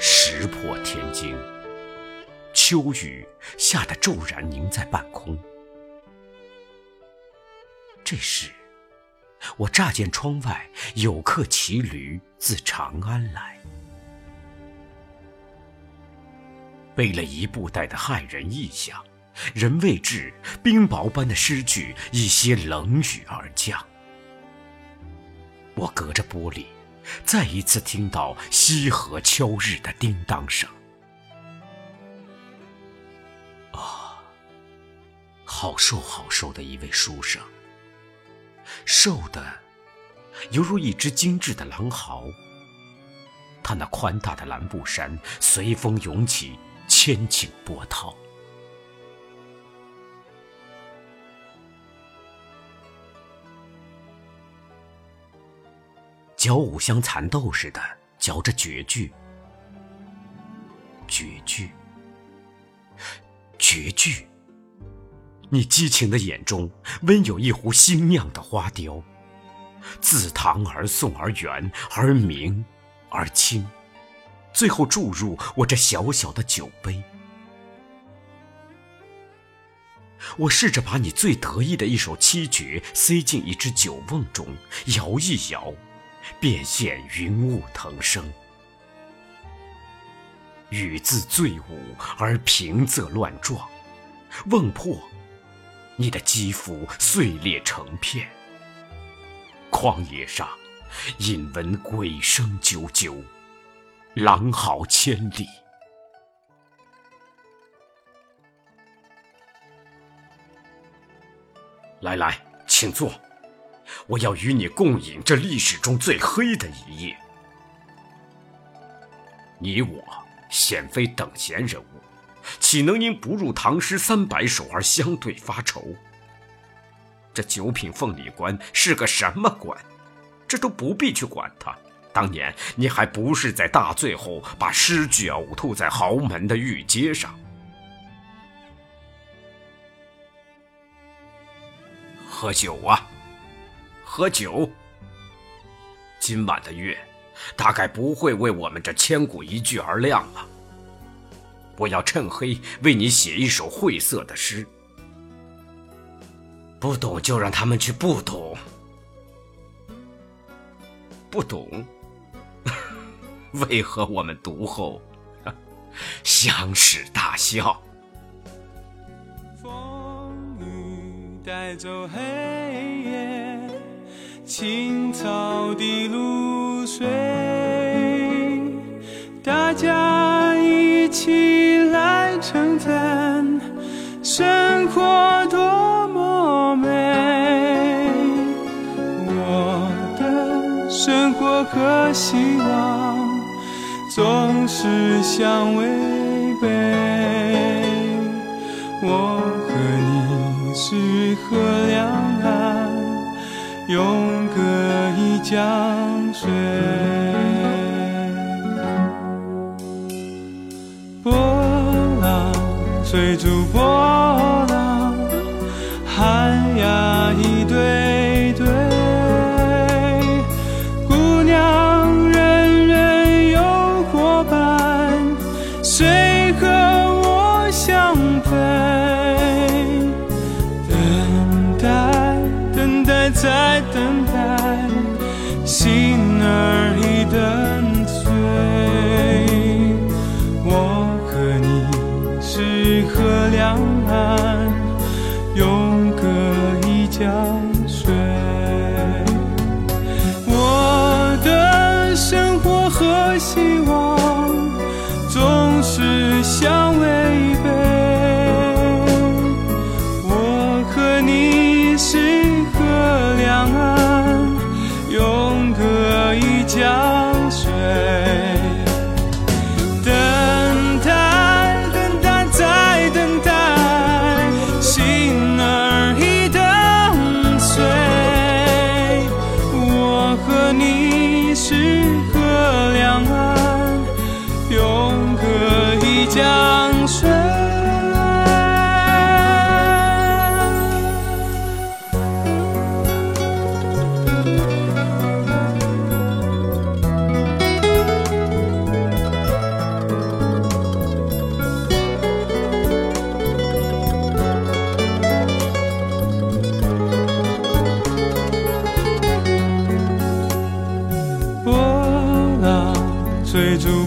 石破天惊，秋雨下得骤然凝在半空。这时，我乍见窗外有客骑驴自长安来，背了一布袋的骇人异象，人未至，冰雹般的诗句一些冷雨而降。我隔着玻璃，再一次听到西河敲日的叮当声。啊，好瘦好瘦的一位书生，瘦的犹如一只精致的狼毫。他那宽大的蓝布衫随风涌起，千顷波涛。嚼五香蚕豆似的嚼着绝句，绝句，绝句。你激情的眼中温有一壶新酿的花雕，自唐而宋而元而明而清，最后注入我这小小的酒杯。我试着把你最得意的一首七绝塞进一只酒瓮中，摇一摇。便现云雾腾升，雨自醉舞而平仄乱撞，瓮破，你的肌肤碎裂成片。旷野上，引闻鬼声啾啾，狼嚎千里。来来，请坐。我要与你共饮这历史中最黑的一夜。你我显非等闲人物，岂能因不入唐诗三百首而相对发愁？这九品凤里官是个什么官？这都不必去管他。当年你还不是在大醉后把诗句呕吐在豪门的御街上？喝酒啊！喝酒。今晚的月，大概不会为我们这千古一句而亮了。我要趁黑为你写一首晦涩的诗。不懂就让他们去不懂。不懂，为何我们读后相视大笑？风雨带走黑夜。青草的露生活和希望总是相违背，我和你是河两岸。永隔一江水，波浪追逐波等待，心儿已等碎。我和你是河两岸，永隔一江江水。波浪追逐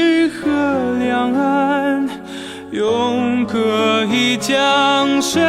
永隔一江水。